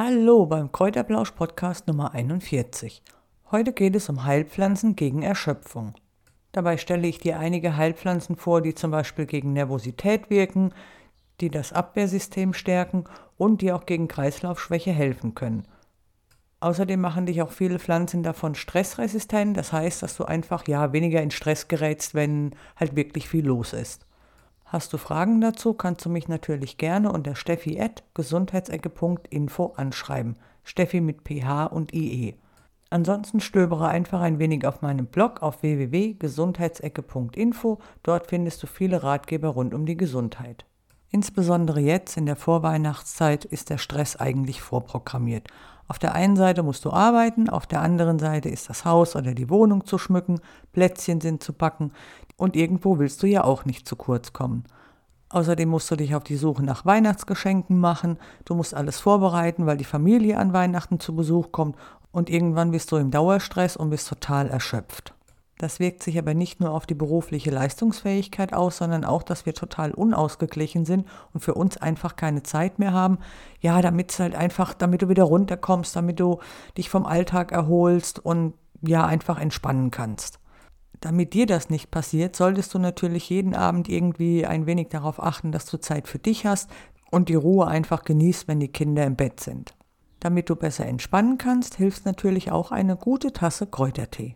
Hallo beim Kräuterblausch Podcast Nummer 41. Heute geht es um Heilpflanzen gegen Erschöpfung. Dabei stelle ich dir einige Heilpflanzen vor, die zum Beispiel gegen Nervosität wirken, die das Abwehrsystem stärken und die auch gegen Kreislaufschwäche helfen können. Außerdem machen dich auch viele Pflanzen davon stressresistent, das heißt, dass du einfach ja weniger in Stress gerätst, wenn halt wirklich viel los ist. Hast du Fragen dazu, kannst du mich natürlich gerne unter steffi.gesundheitsecke.info anschreiben. Steffi mit PH und IE. Ansonsten stöbere einfach ein wenig auf meinem Blog auf www.gesundheitsecke.info. Dort findest du viele Ratgeber rund um die Gesundheit. Insbesondere jetzt in der Vorweihnachtszeit ist der Stress eigentlich vorprogrammiert. Auf der einen Seite musst du arbeiten, auf der anderen Seite ist das Haus oder die Wohnung zu schmücken, Plätzchen sind zu backen und irgendwo willst du ja auch nicht zu kurz kommen. Außerdem musst du dich auf die Suche nach Weihnachtsgeschenken machen, du musst alles vorbereiten, weil die Familie an Weihnachten zu Besuch kommt und irgendwann bist du im Dauerstress und bist total erschöpft. Das wirkt sich aber nicht nur auf die berufliche Leistungsfähigkeit aus, sondern auch, dass wir total unausgeglichen sind und für uns einfach keine Zeit mehr haben. Ja, damit es halt einfach, damit du wieder runterkommst, damit du dich vom Alltag erholst und ja, einfach entspannen kannst. Damit dir das nicht passiert, solltest du natürlich jeden Abend irgendwie ein wenig darauf achten, dass du Zeit für dich hast und die Ruhe einfach genießt, wenn die Kinder im Bett sind. Damit du besser entspannen kannst, hilft natürlich auch eine gute Tasse Kräutertee.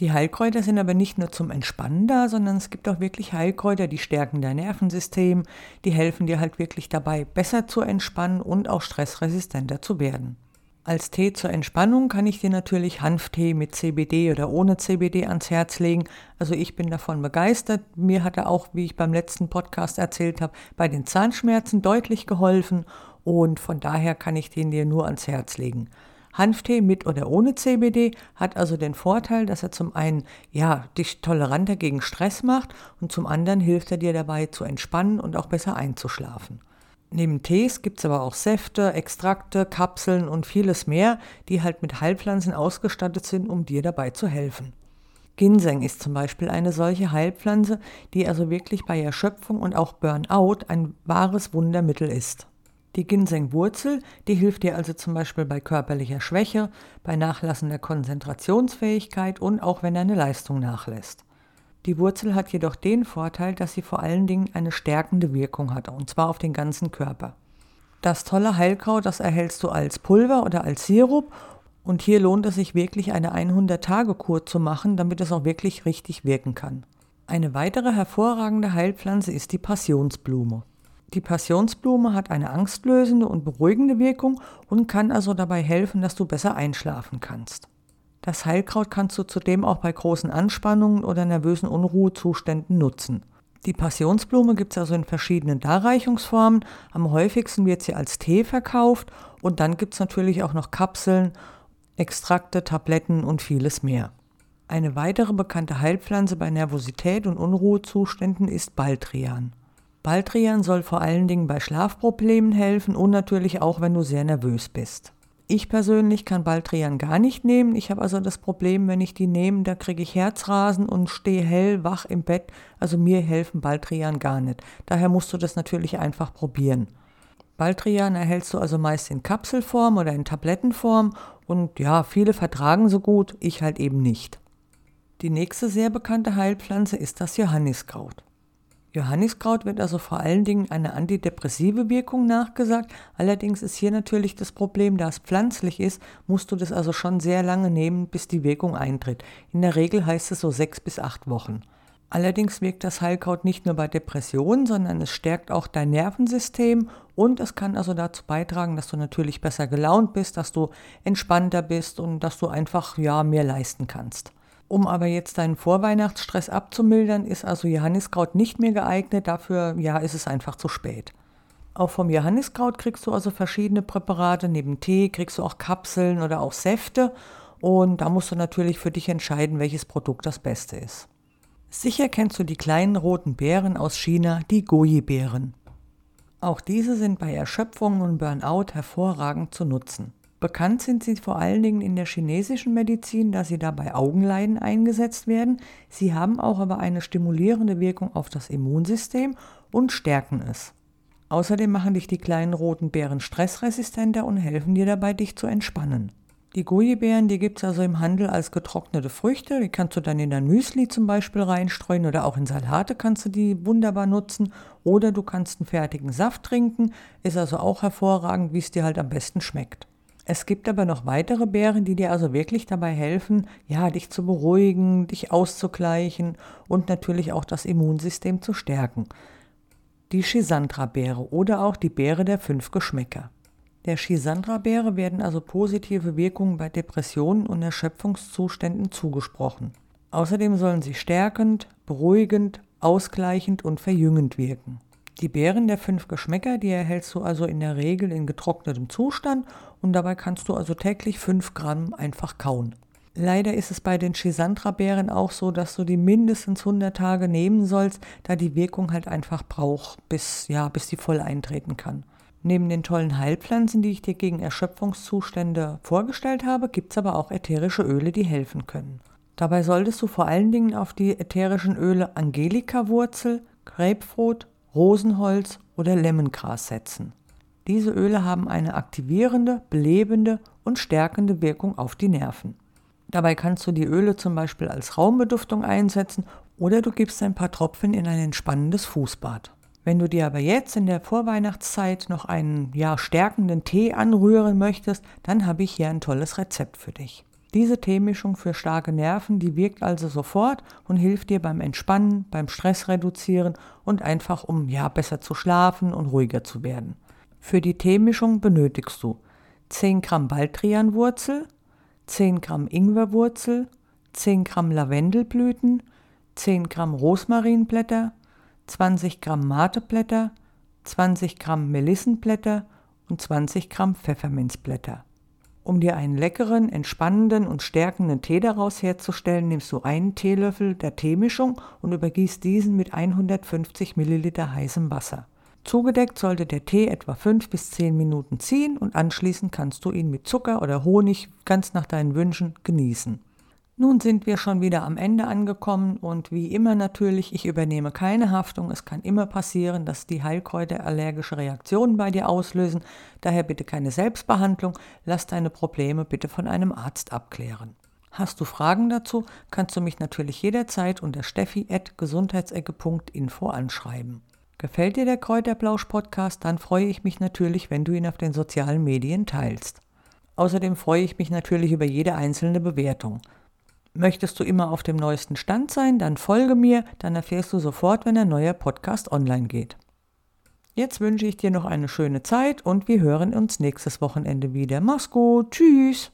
Die Heilkräuter sind aber nicht nur zum Entspannen da, sondern es gibt auch wirklich Heilkräuter, die stärken dein Nervensystem, die helfen dir halt wirklich dabei, besser zu entspannen und auch stressresistenter zu werden. Als Tee zur Entspannung kann ich dir natürlich Hanftee mit CBD oder ohne CBD ans Herz legen. Also ich bin davon begeistert. Mir hat er auch, wie ich beim letzten Podcast erzählt habe, bei den Zahnschmerzen deutlich geholfen und von daher kann ich den dir nur ans Herz legen. Hanftee mit oder ohne CBD hat also den Vorteil, dass er zum einen ja dich toleranter gegen Stress macht und zum anderen hilft er dir dabei zu entspannen und auch besser einzuschlafen. Neben Tees gibt es aber auch Säfte, Extrakte, Kapseln und vieles mehr, die halt mit Heilpflanzen ausgestattet sind, um dir dabei zu helfen. Ginseng ist zum Beispiel eine solche Heilpflanze, die also wirklich bei Erschöpfung und auch Burnout ein wahres Wundermittel ist. Die Ginsengwurzel, die hilft dir also zum Beispiel bei körperlicher Schwäche, bei nachlassender Konzentrationsfähigkeit und auch wenn deine Leistung nachlässt. Die Wurzel hat jedoch den Vorteil, dass sie vor allen Dingen eine stärkende Wirkung hat, und zwar auf den ganzen Körper. Das tolle Heilkraut, das erhältst du als Pulver oder als Sirup und hier lohnt es sich wirklich eine 100-Tage-Kur zu machen, damit es auch wirklich richtig wirken kann. Eine weitere hervorragende Heilpflanze ist die Passionsblume. Die Passionsblume hat eine angstlösende und beruhigende Wirkung und kann also dabei helfen, dass du besser einschlafen kannst. Das Heilkraut kannst du zudem auch bei großen Anspannungen oder nervösen Unruhezuständen nutzen. Die Passionsblume gibt es also in verschiedenen Darreichungsformen. Am häufigsten wird sie als Tee verkauft und dann gibt es natürlich auch noch Kapseln, Extrakte, Tabletten und vieles mehr. Eine weitere bekannte Heilpflanze bei Nervosität und Unruhezuständen ist Baldrian. Baldrian soll vor allen Dingen bei Schlafproblemen helfen und natürlich auch, wenn du sehr nervös bist. Ich persönlich kann Baldrian gar nicht nehmen. Ich habe also das Problem, wenn ich die nehme, da kriege ich Herzrasen und stehe hell wach im Bett. Also mir helfen Baldrian gar nicht. Daher musst du das natürlich einfach probieren. Baldrian erhältst du also meist in Kapselform oder in Tablettenform und ja, viele vertragen so gut, ich halt eben nicht. Die nächste sehr bekannte Heilpflanze ist das Johanniskraut. Johanniskraut wird also vor allen Dingen eine antidepressive Wirkung nachgesagt. Allerdings ist hier natürlich das Problem, da es pflanzlich ist, musst du das also schon sehr lange nehmen, bis die Wirkung eintritt. In der Regel heißt es so sechs bis acht Wochen. Allerdings wirkt das Heilkraut nicht nur bei Depressionen, sondern es stärkt auch dein Nervensystem und es kann also dazu beitragen, dass du natürlich besser gelaunt bist, dass du entspannter bist und dass du einfach ja mehr leisten kannst. Um aber jetzt deinen Vorweihnachtsstress abzumildern, ist also Johanniskraut nicht mehr geeignet. Dafür ja, ist es einfach zu spät. Auch vom Johanniskraut kriegst du also verschiedene Präparate. Neben Tee kriegst du auch Kapseln oder auch Säfte. Und da musst du natürlich für dich entscheiden, welches Produkt das Beste ist. Sicher kennst du die kleinen roten Beeren aus China, die Goji-Beeren. Auch diese sind bei Erschöpfung und Burnout hervorragend zu nutzen. Bekannt sind sie vor allen Dingen in der chinesischen Medizin, da sie dabei Augenleiden eingesetzt werden. Sie haben auch aber eine stimulierende Wirkung auf das Immunsystem und stärken es. Außerdem machen dich die kleinen roten Beeren stressresistenter und helfen dir dabei, dich zu entspannen. Die Gujibeeren, die gibt es also im Handel als getrocknete Früchte. Die kannst du dann in dein Müsli zum Beispiel reinstreuen oder auch in Salate kannst du die wunderbar nutzen. Oder du kannst einen fertigen Saft trinken. Ist also auch hervorragend, wie es dir halt am besten schmeckt. Es gibt aber noch weitere Beeren, die dir also wirklich dabei helfen, ja, dich zu beruhigen, dich auszugleichen und natürlich auch das Immunsystem zu stärken. Die Schisandra-Beere oder auch die Beere der fünf Geschmäcker. Der Schisandra-Beere werden also positive Wirkungen bei Depressionen und Erschöpfungszuständen zugesprochen. Außerdem sollen sie stärkend, beruhigend, ausgleichend und verjüngend wirken. Die Beeren der fünf Geschmäcker, die erhältst du also in der Regel in getrocknetem Zustand und dabei kannst du also täglich 5 Gramm einfach kauen. Leider ist es bei den Chisandra-Beeren auch so, dass du die mindestens 100 Tage nehmen sollst, da die Wirkung halt einfach braucht, bis, ja, bis die voll eintreten kann. Neben den tollen Heilpflanzen, die ich dir gegen Erschöpfungszustände vorgestellt habe, gibt es aber auch ätherische Öle, die helfen können. Dabei solltest du vor allen Dingen auf die ätherischen Öle Angelika-Wurzel, Grapefruit, Rosenholz oder Lemongras setzen. Diese Öle haben eine aktivierende, belebende und stärkende Wirkung auf die Nerven. Dabei kannst du die Öle zum Beispiel als Raumbeduftung einsetzen oder du gibst ein paar Tropfen in ein entspannendes Fußbad. Wenn du dir aber jetzt in der Vorweihnachtszeit noch einen ja, stärkenden Tee anrühren möchtest, dann habe ich hier ein tolles Rezept für dich. Diese Teemischung für starke Nerven, die wirkt also sofort und hilft dir beim Entspannen, beim Stress reduzieren und einfach um ja besser zu schlafen und ruhiger zu werden. Für die Teemischung benötigst du 10 Gramm Baldrianwurzel, 10 Gramm Ingwerwurzel, 10 Gramm Lavendelblüten, 10 Gramm Rosmarinblätter, 20 Gramm Mateblätter, 20 Gramm Melissenblätter und 20 Gramm Pfefferminzblätter. Um dir einen leckeren, entspannenden und stärkenden Tee daraus herzustellen, nimmst du einen Teelöffel der Teemischung und übergießt diesen mit 150 Milliliter heißem Wasser. Zugedeckt sollte der Tee etwa 5 bis 10 Minuten ziehen und anschließend kannst du ihn mit Zucker oder Honig ganz nach deinen Wünschen genießen. Nun sind wir schon wieder am Ende angekommen und wie immer natürlich, ich übernehme keine Haftung. Es kann immer passieren, dass die Heilkräuter allergische Reaktionen bei dir auslösen. Daher bitte keine Selbstbehandlung. Lass deine Probleme bitte von einem Arzt abklären. Hast du Fragen dazu, kannst du mich natürlich jederzeit unter steffi.gesundheitsecke.info anschreiben. Gefällt dir der Kräuterblausch-Podcast, dann freue ich mich natürlich, wenn du ihn auf den sozialen Medien teilst. Außerdem freue ich mich natürlich über jede einzelne Bewertung. Möchtest du immer auf dem neuesten Stand sein, dann folge mir, dann erfährst du sofort, wenn ein neuer Podcast online geht. Jetzt wünsche ich dir noch eine schöne Zeit und wir hören uns nächstes Wochenende wieder. Mach's gut, tschüss!